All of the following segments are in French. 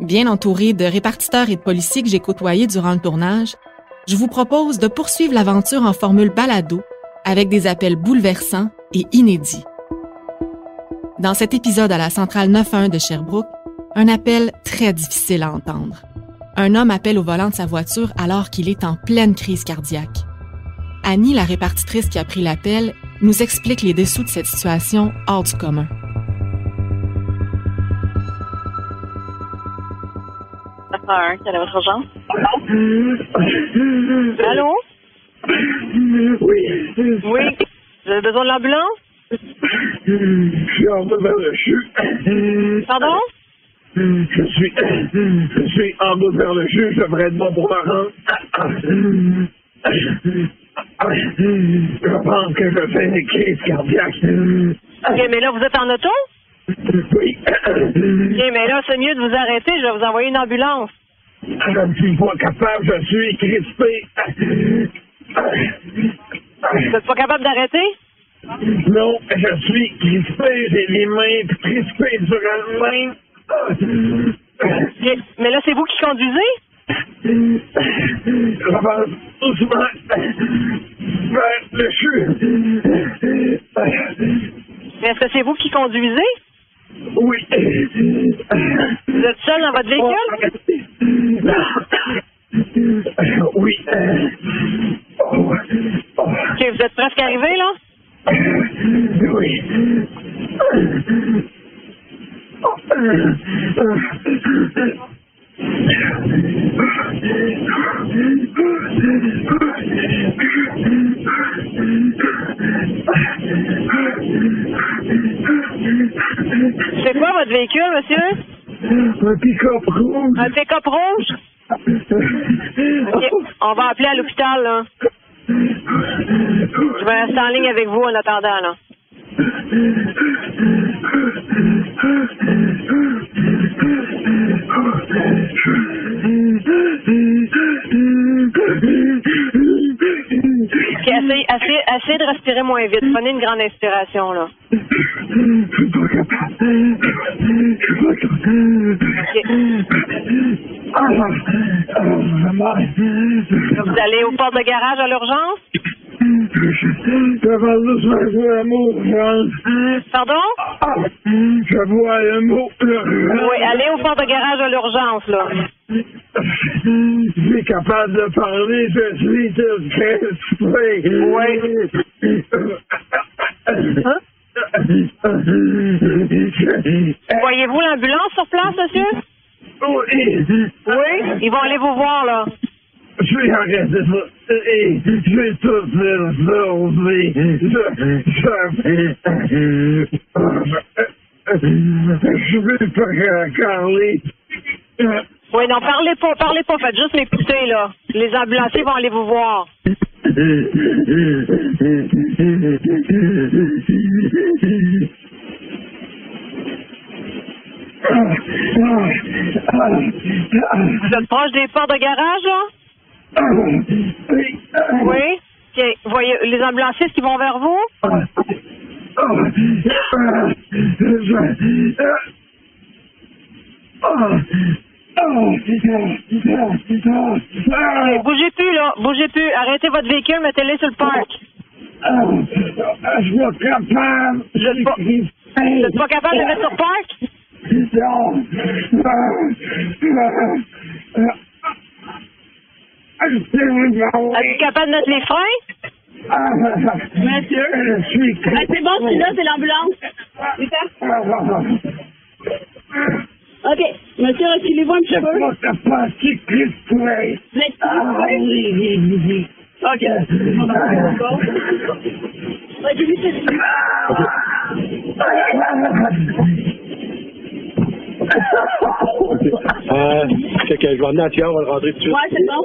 Bien entouré de répartiteurs et de policiers que j'ai côtoyés durant le tournage, je vous propose de poursuivre l'aventure en formule balado avec des appels bouleversants et inédits. Dans cet épisode à la centrale 91 de Sherbrooke, un appel très difficile à entendre. Un homme appelle au volant de sa voiture alors qu'il est en pleine crise cardiaque. Annie, la répartitrice qui a pris l'appel, nous explique les dessous de cette situation hors du commun. Quelle est votre urgence? Allô? Oui. Oui. Vous avez besoin de l'ambulance? Je suis en bas vers le chute. Pardon? Je suis, je suis en bas vers le chute, je devrais être bon pour ma. Je pense que je fais une crise cardiaque. OK, mais là, vous êtes en auto? Oui. OK, mais là, c'est mieux de vous arrêter, je vais vous envoyer une ambulance. Je ne suis pas capable, je suis crispé. Vous n'êtes pas capable d'arrêter? Non, je suis crispé, j'ai les mains crispées durant le. OK, Mais là, c'est vous qui conduisez? J'avance doucement vers le chute. Mais est-ce que c'est vous qui conduisez? Oui. Vous êtes seul dans votre véhicule? Oui. OK, pick-up rouge. Un pick-up rouge? OK, on va appeler à l'hôpital, là. Je vais rester en ligne avec vous en attendant, là. OK, essayez, essayez, essayez de respirer moins vite. Prenez une grande inspiration, là. Vous allez au port de garage à l'urgence? Pardon? je vois un mot. Oui, allez au port de garage à l'urgence, là. Je suis capable de parler, je suis crispé. Oui. Hein? Voyez-vous l'ambulance sur place, monsieur? Oui. Oui. Ils vont aller vous voir, là. Je suis arrêté ça. Et je vais tout faire sauver. Je, je, je vais pas parler. Oui, non, parlez pas, parlez pas, faites juste m'écouter, là. Les ambulanciers vont aller vous voir. Vous êtes proche des portes de garage, là? Oui. OK. Voyez, les ambulanciers, est-ce qu'ils vont vers vous? Bougez plus, là. Bougez plus. Arrêtez votre véhicule, mettez-le sur le parc. Je suis pas capable. Êtes pas, vous pas capable de mettre sur le parc? Êtes-vous capable de mettre les freins? Monsieur, je suis... Ah, c'est bon, c'est là, c'est. OK. Monsieur, reculez-vous un petit peu. pas capacité crispée. Vous êtes Ah oui, oui, oui, oui. OK. Ouais, j'ai vu ça. Euh, c'est que je vais amener à Thierry, on va le rentrer tout de suite. Ouais, c'est bon.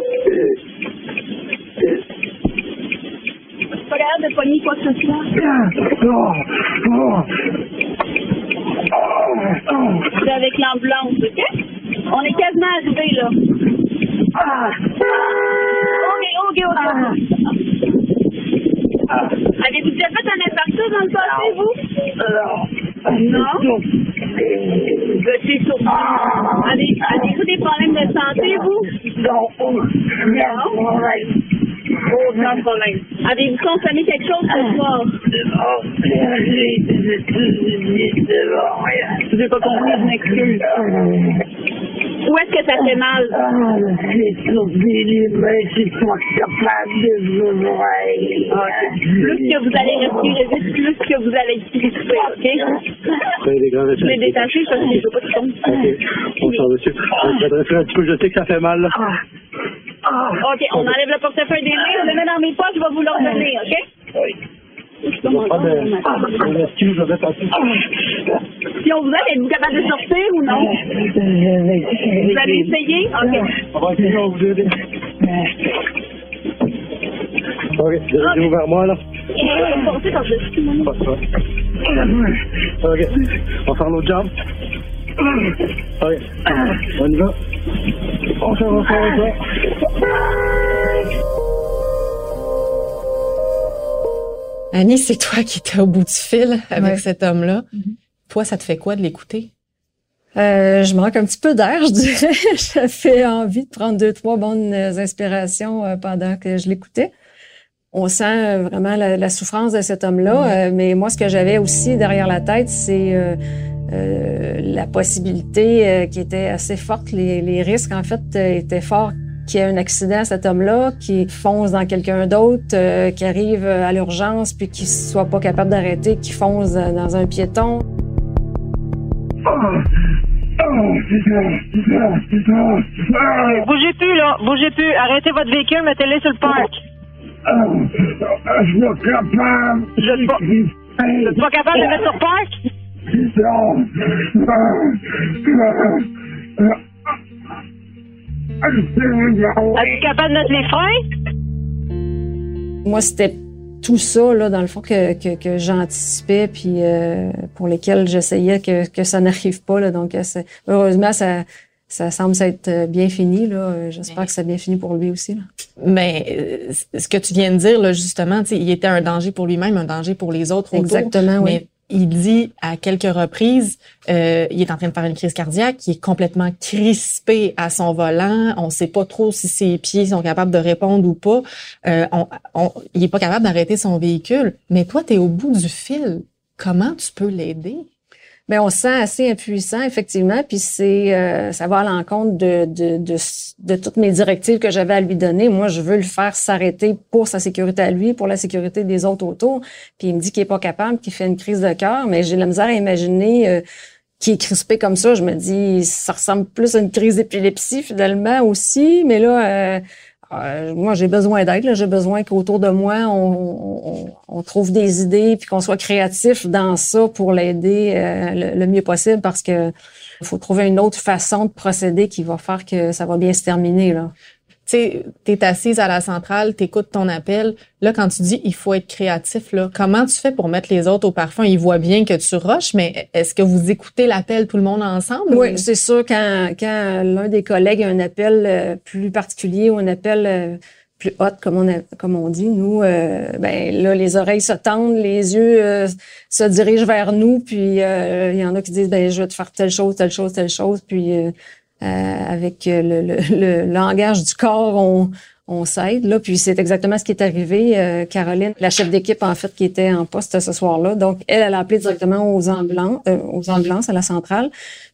Pas capable de pogner quoi que ce soit. Oh, oh. C'est avec l'ambulance, OK? On est quasiment arrivé, là. ah, OK, OK, OK. Avez-vous déjà fait un infarctus dans le passé, vous? alors, Non. Étiez sur... Avez- Avez-vous des problèmes de santé, vous? non, problème. Aucun problème. Avez-vous consommé quelque chose ce soir? Oh. Je n'ai pas compris, je m'excuse. Où est-ce que ça fait mal? Ah, c'est sur des mains, je suis pas capable de m'ouvrir. Plus que vous allez respirer vite, plus que vous allez crisper, OK? Je l'ai détaché parce que je veux pas de son. OK. On s'en va dessus. Je vais te refaire un petit peu, je sais que ça fait mal, là. Ah, OK, on enlève le portefeuille des mains, on le met dans mes poches, je vais vous le redonner, OK? Passer. Si on vous aide, êtes-vous capable de sortir ou non? Vous allez essayer? OK. On va essayer, on va vous aider. OK, j'ai ouvert moi, là. OK. On va faire l'autre jambe. OK. On y va. Annie, c'est toi qui étais au bout du fil avec Ouais. cet homme-là. Toi, ça te fait quoi de l'écouter? Euh, je manque un petit peu d'air, je dirais. Ça fait envie de prendre deux, trois bonnes euh, inspirations euh, pendant que je l'écoutais. On sent euh, vraiment la, la souffrance de cet homme-là, mais moi, ce que j'avais aussi derrière la tête, c'est euh, euh, la possibilité euh, qui était assez forte. Les, les risques, en fait, euh, étaient forts qu'il y ait un accident à cet homme-là, qui fonce dans quelqu'un d'autre, euh, qui arrive à l'urgence, puis qui soit pas capable d'arrêter, qui fonce dans un piéton. oh, oh. Ah, Bougez plus, là. Bougez plus. Arrêtez votre véhicule, mettez-le sur le parc. je suis pas capable. Vous êtes pas- pas capable de le mettre sur le parc? Êtes-vous capable de mettre les freins? moi, c'était tout ça, là, dans le fond, que, que, que j'anticipais, puis euh, pour lesquels j'essayais que, que ça n'arrive pas. Là, donc, heureusement, ça, ça semble s'être euh, bien fini. Là. J'espère que c'est bien fini pour lui aussi. Là. Mais euh, ce que tu viens de dire, là, justement, tu sais, il était un danger pour lui-même, un danger pour les autres autour. Exactement, oui. Mais il dit à quelques reprises, euh, il est en train de faire une crise cardiaque, il est complètement crispé à son volant, on sait pas trop si ses pieds sont capables de répondre ou pas, euh, on, on- il est pas capable d'arrêter son véhicule. Mais toi, tu es au bout du fil. Comment tu peux l'aider? Ben, on se sent assez impuissant, effectivement, puis c'est euh, ça va à l'encontre de, de, de, de toutes mes directives que j'avais à lui donner. Moi, je veux le faire s'arrêter pour sa sécurité à lui, pour la sécurité des autres autour. Puis il me dit qu'il est pas capable, qu'il fait une crise de cœur, mais j'ai la misère à imaginer euh, qu'il est crispé comme ça. Je me dis, ça ressemble plus à une crise d'épilepsie, finalement, aussi. Mais là, euh, euh, moi, j'ai besoin d'aide. J'ai besoin qu'autour de moi, on, trouve des idées puis qu'on soit créatif dans ça pour l'aider euh, le, mieux possible parce que faut trouver une autre façon de procéder qui va faire que ça va bien se terminer. Tu sais, t'es assise à la centrale, t'écoutes ton appel. Là, quand tu dis il faut être créatif, là, comment tu fais pour mettre les autres au parfum? Ils voient bien que tu rushes, mais est-ce que vous écoutez l'appel tout le monde ensemble? Oui, c'est sûr quand, quand l'un des collègues a un appel euh, plus particulier ou un appel euh, plus hot, comme on, a- comme on dit, nous, euh, ben là, les oreilles se tendent, les yeux euh, se dirigent vers nous, puis euh, il y en a qui disent, ben je vais te faire telle chose, telle chose, telle chose, puis avec euh, le, le, le langage du corps, on, on s'aide là. Puis c'est exactement ce qui est arrivé. Euh, Caroline, la chef d'équipe en fait, qui était en poste ce soir-là, donc elle, elle a appelé directement aux ambulances, euh, aux ambulances à la centrale.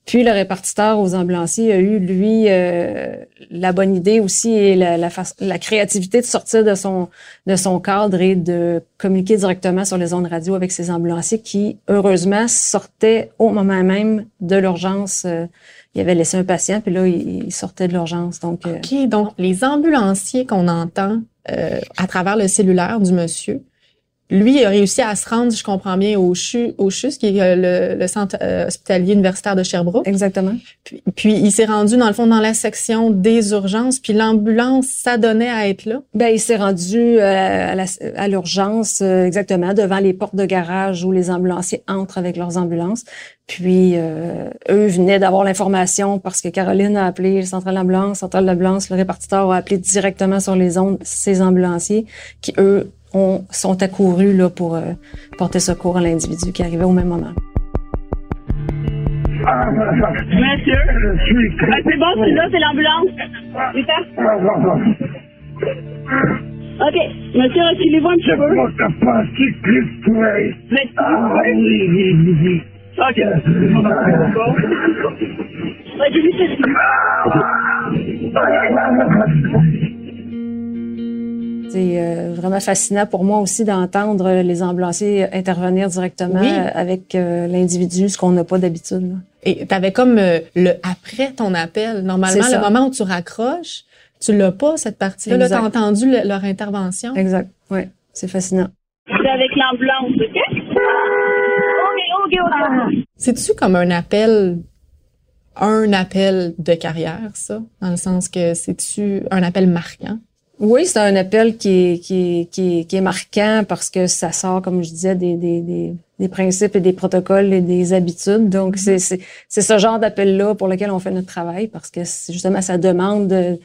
Puis le répartiteur aux ambulanciers a eu lui euh, la bonne idée aussi et la, la, la, créativité de sortir de son de son cadre et de communiquer directement sur les ondes radio avec ses ambulanciers qui heureusement sortaient au moment même de l'urgence il avait laissé un patient, puis là, il, sortait de l'urgence. Donc, euh, OK, donc les ambulanciers qu'on entend euh, à travers le cellulaire du monsieur, lui, il a réussi à se rendre, je comprends bien, au CHU, au CHUS, qui est euh, le, centre hospitalier universitaire de Sherbrooke. Exactement. Puis, puis il s'est rendu, dans le fond, dans la section des urgences, puis l'ambulance s'adonnait à être là. Ben, il s'est rendu à, à l'urgence, exactement, devant les portes de garage où les ambulanciers entrent avec leurs ambulances. Puis euh, eux venaient d'avoir l'information parce que Caroline a appelé le central d'ambulance, central d'ambulance, le répartiteur a appelé directement sur les ondes ces ambulanciers qui eux ont, sont accourus là pour euh, porter secours à l'individu qui arrivait au même moment. Monsieur, ah, c'est bon, c'est là, c'est l'ambulance. OK. Monsieur, reculez-vous un petit peu. Mais... Ah, oui, oui, oui. C'est euh, vraiment fascinant pour moi aussi d'entendre les ambulanciers intervenir directement avec euh, l'individu, ce qu'on n'a pas d'habitude. Et tu avais comme euh, le après ton appel. Normalement, le moment où tu raccroches, tu l'as pas, cette partie-là. Là, tu as entendu leur intervention. Exact. Oui, c'est fascinant. C'est avec l'ambulance, OK? C'est-tu comme un appel, un appel de carrière, ça? Dans le sens que c'est-tu un appel marquant? Oui, c'est un appel qui est, qui, qui, qui est marquant parce que ça sort, comme je disais, des, des, des, des principes et des protocoles et des habitudes. Donc, c'est, c'est, c'est ce genre d'appel-là pour lequel on fait notre travail parce que justement, ça demande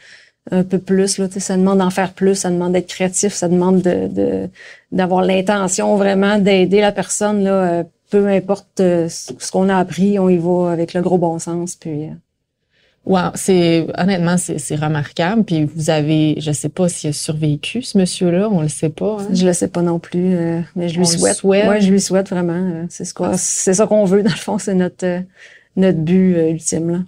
un peu plus. Là, ça demande d'en faire plus, ça demande d'être créatif, ça demande de, d'avoir l'intention vraiment d'aider la personne là, euh, peu importe euh, ce qu'on a appris, on y va avec le gros bon sens. Puis, euh. Wow, c'est honnêtement c'est remarquable. Puis vous avez, je sais pas s'il a survécu ce monsieur-là, on le sait pas. Hein? Je le sais pas non plus, euh, mais je lui souhaite. souhaite. je lui souhaite vraiment. c'est ce quoi, c'est ça qu'on veut dans le fond, c'est notre notre but ultime là.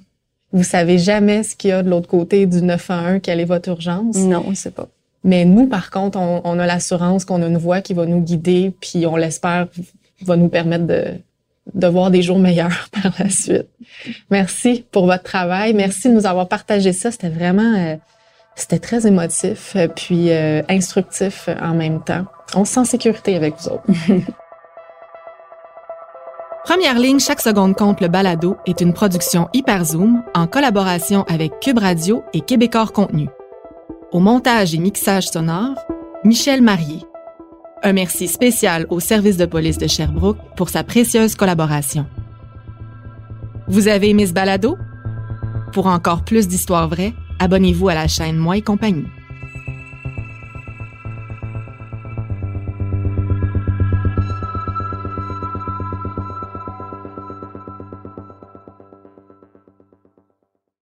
Vous savez jamais ce qu'il y a de l'autre côté du 911, quelle est votre urgence? Non, on sait pas. Mais nous, par contre, on, on a l'assurance qu'on a une voix qui va nous guider, puis on l'espère va nous permettre de, de voir des jours meilleurs par la suite. Merci pour votre travail. Merci de nous avoir partagé ça. C'était vraiment, euh, c'était très émotif, euh, puis euh, instructif en même temps. On se sent en sécurité avec vous autres. Première ligne, chaque seconde compte le balado est une production Hyperzoom en collaboration avec Cube Radio et Québecor Contenu. Au montage et mixage sonore, Michel Marier. Un merci spécial au service de police de Sherbrooke pour sa précieuse collaboration. Vous avez aimé ce balado? Pour encore plus d'histoires vraies, abonnez-vous à la chaîne Moi et compagnie.